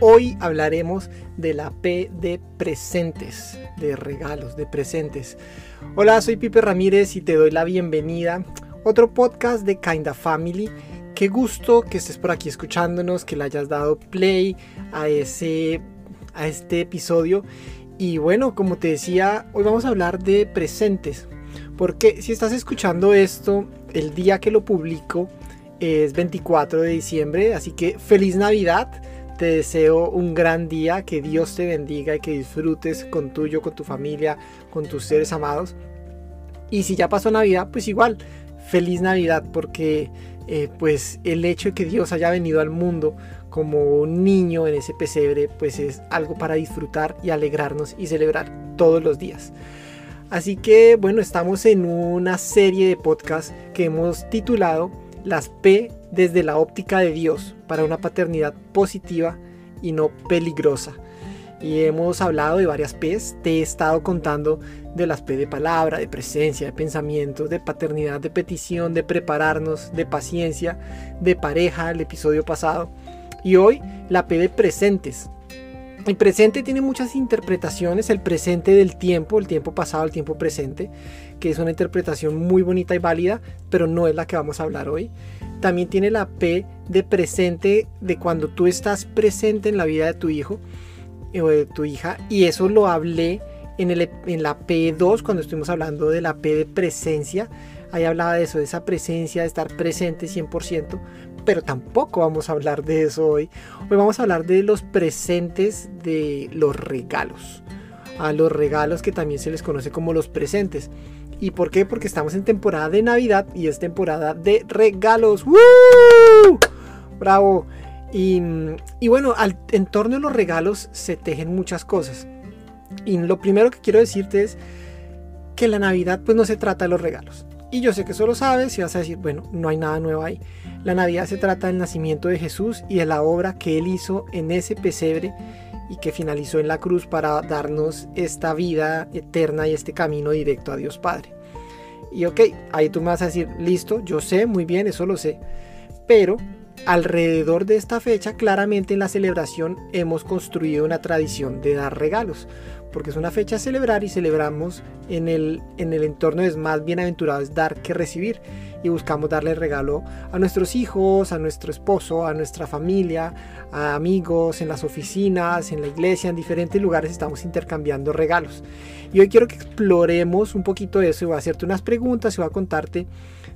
Hoy hablaremos de la P de presentes, de regalos, de presentes. Hola, soy Pipe Ramírez y te doy la bienvenida. Otro podcast de Kinda Family. Qué gusto que estés por aquí escuchándonos, que le hayas dado play a, ese, a este episodio. Y bueno, como te decía, hoy vamos a hablar de presentes. Porque si estás escuchando esto, el día que lo publico es 24 de diciembre, así que feliz Navidad te deseo un gran día, que Dios te bendiga y que disfrutes con tuyo, con tu familia, con tus seres amados. Y si ya pasó Navidad, pues igual, feliz Navidad, porque eh, pues el hecho de que Dios haya venido al mundo como un niño en ese pesebre, pues es algo para disfrutar y alegrarnos y celebrar todos los días. Así que bueno, estamos en una serie de podcasts que hemos titulado Las P desde la óptica de Dios para una paternidad positiva y no peligrosa. Y hemos hablado de varias P's, te he estado contando de las P de palabra, de presencia, de pensamiento, de paternidad, de petición, de prepararnos, de paciencia, de pareja, el episodio pasado. Y hoy la P de presentes. El presente tiene muchas interpretaciones, el presente del tiempo, el tiempo pasado, el tiempo presente, que es una interpretación muy bonita y válida, pero no es la que vamos a hablar hoy también tiene la P de presente, de cuando tú estás presente en la vida de tu hijo eh, o de tu hija. Y eso lo hablé en, el, en la P2 cuando estuvimos hablando de la P de presencia. Ahí hablaba de eso, de esa presencia, de estar presente 100%. Pero tampoco vamos a hablar de eso hoy. Hoy vamos a hablar de los presentes de los regalos. A los regalos que también se les conoce como los presentes. ¿Y por qué? Porque estamos en temporada de Navidad y es temporada de regalos. ¡Woo! ¡Bravo! Y, bueno, al, en torno a los regalos se tejen muchas cosas. Y lo primero que quiero decirte es que la Navidad pues no se trata de los regalos. Y yo sé que eso lo sabes y vas a decir, bueno, no hay nada nuevo ahí. La Navidad se trata del nacimiento de Jesús y de la obra que Él hizo en ese pesebre y que finalizó en la cruz para darnos esta vida eterna y este camino directo a Dios Padre. Y ok, ahí tú me vas a decir, listo, yo sé, muy bien, eso lo sé. Pero alrededor de esta fecha, claramente en la celebración hemos construido una tradición de dar regalos porque es una fecha celebrar y celebramos en el, en el entorno es más bienaventurado es dar que recibir y buscamos darle regalo a nuestros hijos, a nuestro esposo, a nuestra familia, a amigos, en las oficinas, en la iglesia, en diferentes lugares estamos intercambiando regalos. Y hoy quiero que exploremos un poquito eso y voy a hacerte unas preguntas y voy a contarte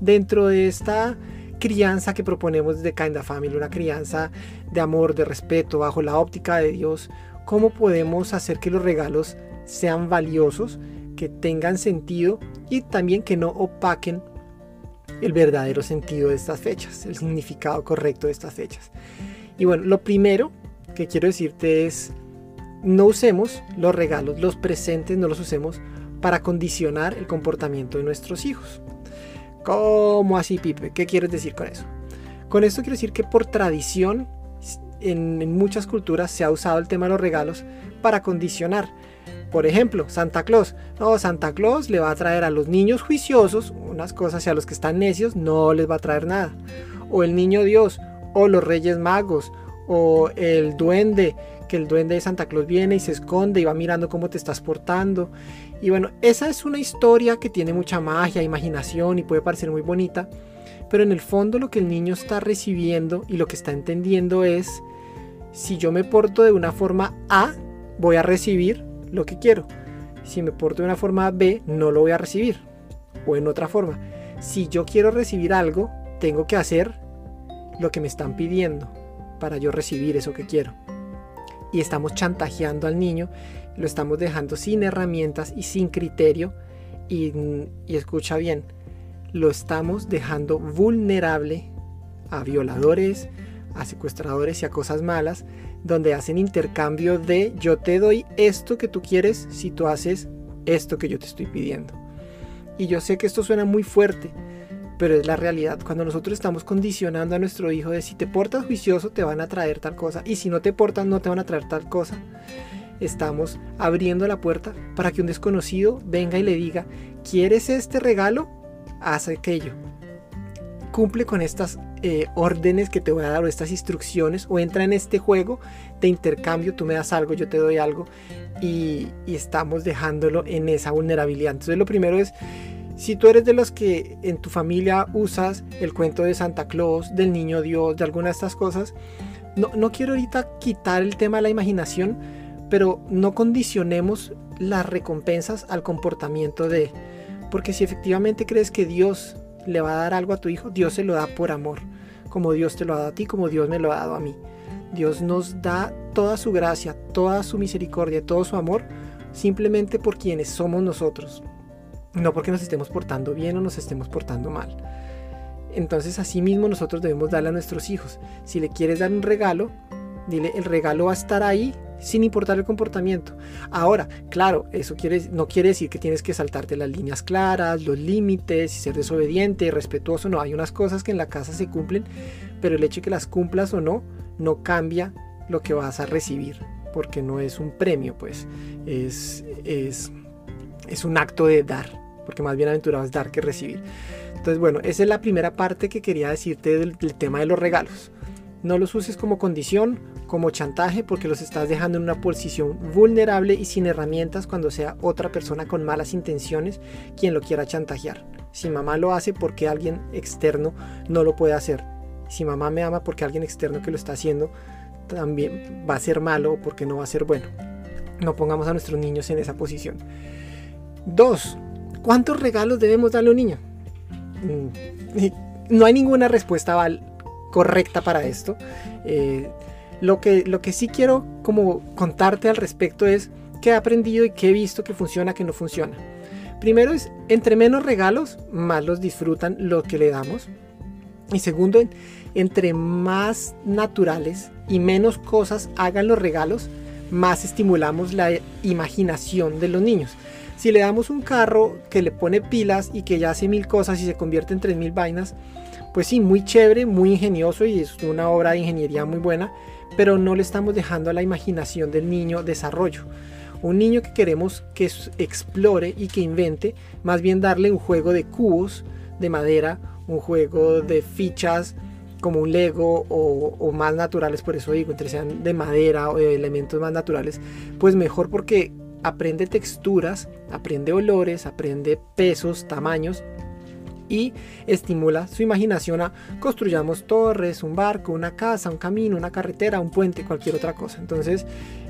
dentro de esta crianza que proponemos desde Kinda Family, una crianza de amor, de respeto, bajo la óptica de Dios, cómo podemos hacer que los regalos sean valiosos, que tengan sentido y también que no opaquen el verdadero sentido de estas fechas, el significado correcto de estas fechas. Y bueno, lo primero que quiero decirte es, no usemos los regalos, los presentes, no los usemos para condicionar el comportamiento de nuestros hijos. ¿Cómo así, Pipe? ¿Qué quieres decir con eso? Con esto quiero decir que por tradición en, muchas culturas se ha usado el tema de los regalos para condicionar. Por ejemplo, Santa Claus. No, Santa Claus le va a traer a los niños juiciosos unas cosas y a los que están necios no les va a traer nada. O el niño Dios, o los Reyes Magos, o el duende, que el duende de Santa Claus viene y se esconde y va mirando cómo te estás portando. Y bueno, esa es una historia que tiene mucha magia, imaginación y puede parecer muy bonita. Pero en el fondo lo que el niño está recibiendo y lo que está entendiendo es si yo me porto de una forma A, voy a recibir lo que quiero. Si me porto de una forma B, no lo voy a recibir. O en otra forma, si yo quiero recibir algo, tengo que hacer lo que me están pidiendo para yo recibir eso que quiero. Y estamos chantajeando al niño, lo estamos dejando sin herramientas y sin criterio. Y, escucha bien, lo estamos dejando vulnerable a violadores, a secuestradores y a cosas malas, donde hacen intercambio de yo te doy esto que tú quieres si tú haces esto que yo te estoy pidiendo. Y yo sé que esto suena muy fuerte, pero es la realidad. Cuando nosotros estamos condicionando a nuestro hijo de si te portas juicioso te van a traer tal cosa y si no te portas no te van a traer tal cosa, estamos abriendo la puerta para que un desconocido venga y le diga, ¿quieres este regalo? Haz aquello. Cumple con estas eh, órdenes que te voy a dar o estas instrucciones o entra en este juego de intercambio, tú me das algo, yo te doy algo y, y estamos dejándolo en esa vulnerabilidad. Entonces lo primero es, si tú eres de los que en tu familia usas el cuento de Santa Claus, del niño Dios, de alguna de estas cosas, no, no quiero ahorita quitar el tema de la imaginación, pero no condicionemos las recompensas al comportamiento de... Porque si efectivamente crees que Dios le va a dar algo a tu hijo, Dios se lo da por amor, como Dios te lo ha dado a ti, como Dios me lo ha dado a mí. Dios nos da toda su gracia, toda su misericordia, todo su amor, simplemente por quienes somos nosotros, no porque nos estemos portando bien o nos estemos portando mal. Entonces así mismo nosotros debemos darle a nuestros hijos. Si le quieres dar un regalo, dile, el regalo va a estar ahí sin importar el comportamiento. Ahora, claro, eso no quiere decir que tienes que saltarte las líneas claras, los límites y ser desobediente, respetuoso. No, hay unas cosas que en la casa se cumplen, pero el hecho de que las cumplas o no, no cambia lo que vas a recibir, porque no es un premio, pues es, es, es un acto de dar, porque más bienaventurado es dar que recibir. Entonces, bueno, esa es la primera parte que quería decirte del, del tema de los regalos. No los uses como condición, como chantaje, porque los estás dejando en una posición vulnerable y sin herramientas cuando sea otra persona con malas intenciones quien lo quiera chantajear. Si mamá lo hace, porque alguien externo no lo puede hacer? Si mamá me ama, porque alguien externo que lo está haciendo también va a ser malo o porque no va a ser bueno. No pongamos a nuestros niños en esa posición. Dos, ¿cuántos regalos debemos darle a un niño? Mm, no hay ninguna respuesta correcta para esto. Eh, lo, que, sí quiero como contarte al respecto es qué he aprendido y qué he visto que funciona, que no funciona. Primero es, entre menos regalos, más los disfrutan lo que le damos. Y segundo, entre más naturales y menos cosas hagan los regalos, más estimulamos la imaginación de los niños. Si le damos un carro que le pone pilas y que ya hace mil cosas y se convierte en tres mil vainas, pues sí, muy chévere, muy ingenioso y es una obra de ingeniería muy buena, pero no le estamos dejando a la imaginación del niño desarrollo. Un niño que queremos que explore y que invente, más bien darle un juego de cubos de madera, un juego de fichas como un Lego o, más naturales, por eso digo, entre sean de madera o de elementos más naturales, pues mejor porque aprende texturas, aprende olores, aprende pesos, tamaños y estimula su imaginación a construyamos torres, un barco, una casa, un camino, una carretera, un puente, cualquier otra cosa. Entonces,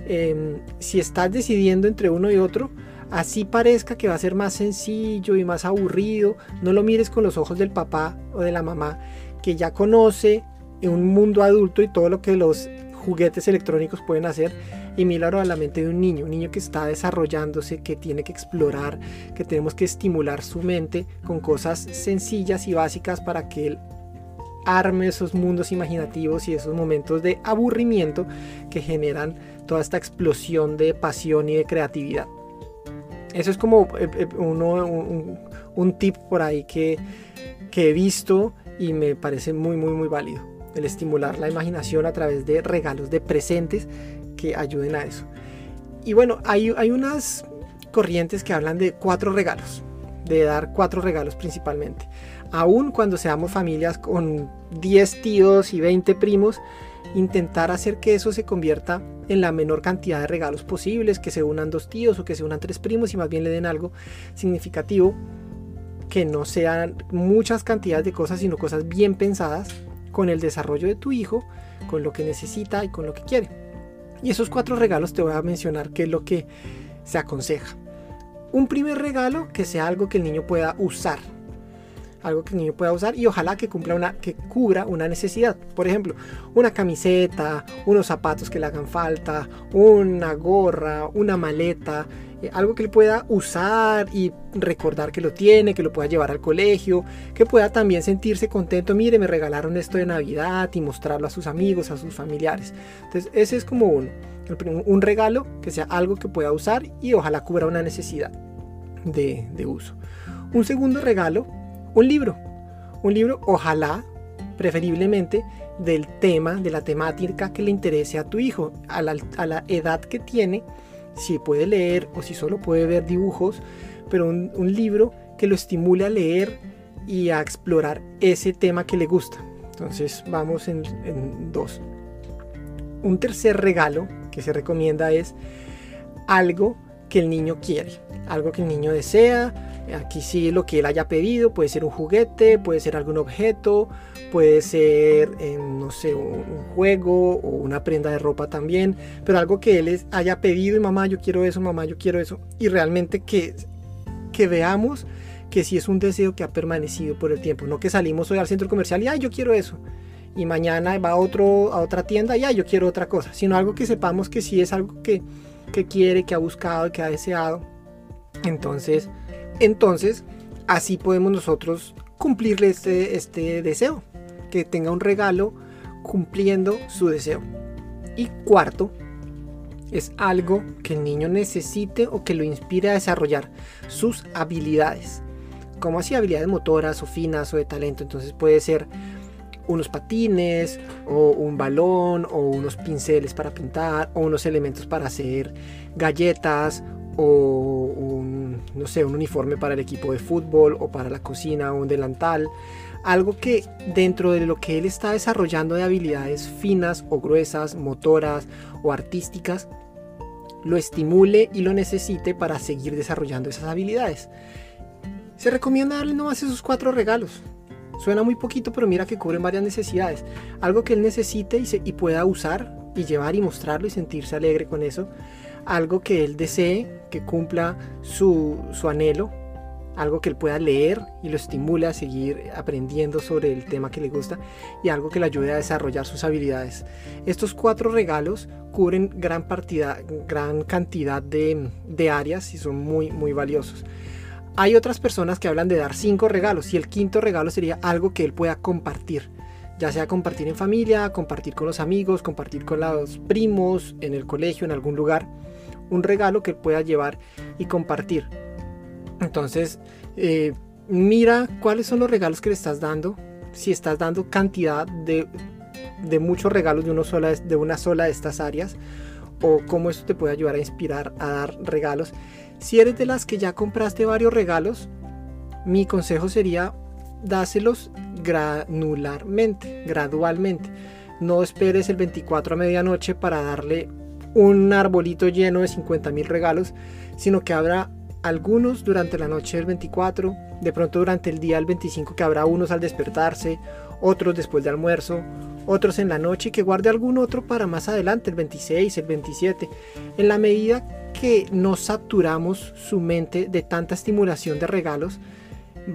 em, si estás decidiendo entre uno y otro, así parezca que va a ser más sencillo y más aburrido, no lo mires con los ojos del papá o de la mamá que ya conoce un mundo adulto y todo lo que los juguetes electrónicos pueden hacer y milagro a la mente de un niño, un niño que está desarrollándose, que tiene que explorar, que tenemos que estimular su mente con cosas sencillas y básicas para que él arme esos mundos imaginativos y esos momentos de aburrimiento que generan toda esta explosión de pasión y de creatividad. Eso es como eh, eh, uno, un, tip por ahí que, que he visto y me parece muy muy muy válido el estimular la imaginación a través de regalos de presentes ayuden a eso. Y bueno, hay, hay unas corrientes que hablan de cuatro regalos, de dar cuatro regalos principalmente. Aún cuando seamos familias con 10 tíos y 20 primos, intentar hacer que eso se convierta en la menor cantidad de regalos posibles, que se unan dos tíos o que se unan tres primos y más bien le den algo significativo, que no sean muchas cantidades de cosas, sino cosas bien pensadas con el desarrollo de tu hijo, con lo que necesita y con lo que quiere. Y esos cuatro regalos te voy a mencionar qué es lo que se aconseja. Un primer regalo que sea algo que el niño pueda usar. Algo que el niño pueda usar y ojalá que cumpla una, que cubra una necesidad. Por ejemplo, una camiseta, unos zapatos que le hagan falta, una gorra, una maleta, eh, algo que él pueda usar y recordar que lo tiene, que lo pueda llevar al colegio, que pueda también sentirse contento, mire, me regalaron esto de Navidad y mostrarlo a sus amigos, a sus familiares. Entonces, ese es como uno, un regalo que sea algo que pueda usar y ojalá cubra una necesidad de, uso. Un segundo regalo, un libro. Un libro, ojalá, preferiblemente, del tema, de la temática que le interese a tu hijo, a la edad que tiene si puede leer o si solo puede ver dibujos, pero un, libro que lo estimule a leer y a explorar ese tema que le gusta. Entonces vamos en, en dos. Un tercer regalo que se recomienda es algo que el niño quiere, algo que el niño desea. Aquí sí lo que él haya pedido, puede ser un juguete, puede ser algún objeto, puede ser, eh, no sé, un, juego o una prenda de ropa también, pero algo que él haya pedido y mamá, yo quiero eso, mamá, yo quiero eso, y realmente que, que veamos que sí es un deseo que ha permanecido por el tiempo, no que salimos hoy al centro comercial y, ay, yo quiero eso, y mañana va a, otro, a otra tienda y, ay, yo quiero otra cosa, sino algo que sepamos que sí es algo que que quiere, que ha buscado, que ha deseado. Entonces, entonces, así podemos nosotros cumplirle este, este deseo, que tenga un regalo cumpliendo su deseo. Y cuarto, es algo que el niño necesite o que lo inspire a desarrollar sus habilidades. Como así habilidades motoras o finas o de talento. Entonces puede ser unos patines o un balón o unos pinceles para pintar o unos elementos para hacer galletas o un, no sé, un uniforme para el equipo de fútbol o para la cocina o un delantal. Algo que dentro de lo que él está desarrollando de habilidades finas o gruesas, motoras o artísticas, lo estimule y lo necesite para seguir desarrollando esas habilidades. Se recomienda darle nomás esos cuatro regalos. Suena muy poquito, pero mira que cubren varias necesidades. Algo que él necesite y, pueda usar y llevar y mostrarlo y sentirse alegre con eso. Algo que él desee, que cumpla su, su anhelo. Algo que él pueda leer y lo estimule a seguir aprendiendo sobre el tema que le gusta. Y algo que le ayude a desarrollar sus habilidades. Estos cuatro regalos cubren gran, partida, gran cantidad de, de áreas y son muy, muy valiosos. Hay otras personas que hablan de dar cinco regalos y el quinto regalo sería algo que él pueda compartir. Ya sea compartir en familia, compartir con los amigos, compartir con los primos, en el colegio, en algún lugar. Un regalo que él pueda llevar y compartir. Entonces, eh, mira cuáles son los regalos que le estás dando. Si estás dando cantidad de, de muchos regalos de, sola, de una sola de estas áreas. O cómo esto te puede ayudar a inspirar a dar regalos si eres de las que ya compraste varios regalos, mi consejo sería dáselos granularmente, gradualmente. No esperes el 24 a medianoche para darle un arbolito lleno de 50 mil regalos, sino que habrá algunos durante la noche del 24, de pronto durante el día del 25 que habrá unos al despertarse, otros después de almuerzo, otros en la noche y que guarde algún otro para más adelante, el 26, el 27, en la medida que no saturamos su mente de tanta estimulación de regalos,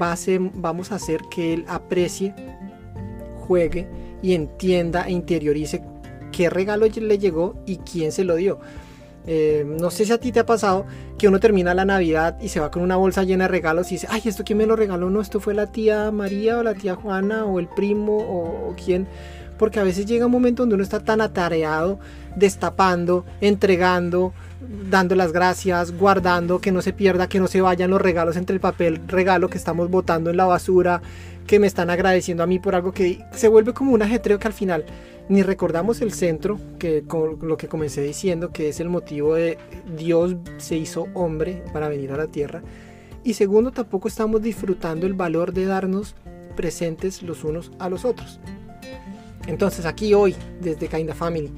va a vamos a hacer que él aprecie, juegue y entienda e interiorice qué regalo le llegó y quién se lo dio. Eh, no sé si a ti te ha pasado que uno termina la Navidad y se va con una bolsa llena de regalos y dice, ay, ¿esto quién me lo regaló? No, esto fue la tía María o la tía Juana o el primo o, o quién porque a veces llega un momento donde uno está tan atareado, destapando, entregando, dando las gracias, guardando, que no se pierda, que no se vayan los regalos entre el papel regalo que estamos botando en la basura, que me están agradeciendo a mí por algo que se vuelve como un ajetreo que al final ni recordamos el centro, que con lo que comencé diciendo, que es el motivo de Dios se hizo hombre para venir a la tierra. Y segundo, tampoco estamos disfrutando el valor de darnos presentes los unos a los otros. Entonces aquí hoy, desde Kinda Family,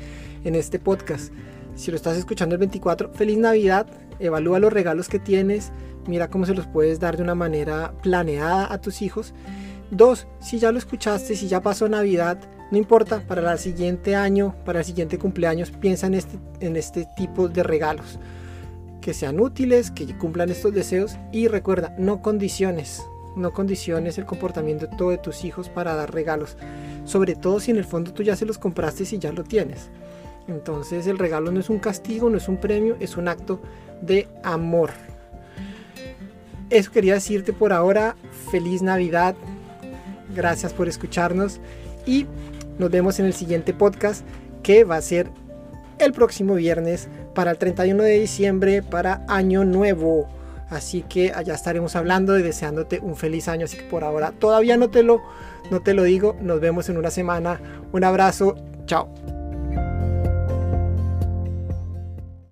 en este podcast, si lo estás escuchando el 24, feliz Navidad, evalúa los regalos que tienes, mira cómo se los puedes dar de una manera planeada a tus hijos. Dos, si ya lo escuchaste, si ya pasó Navidad, no importa, para el siguiente año, para el siguiente cumpleaños, piensa en este, en este tipo de regalos. Que sean útiles, que cumplan estos deseos y recuerda, no condiciones, no condiciones el comportamiento de todos tus hijos para dar regalos. Sobre todo si en el fondo tú ya se los compraste y ya lo tienes. Entonces el regalo no es un castigo, no es un premio, es un acto de amor. Eso quería decirte por ahora. Feliz Navidad. Gracias por escucharnos. Y nos vemos en el siguiente podcast que va a ser el próximo viernes para el 31 de diciembre para Año Nuevo. Así que allá estaremos hablando y deseándote un feliz año. Así que por ahora todavía no te lo, no te lo digo. Nos vemos en una semana. Un abrazo. Chao.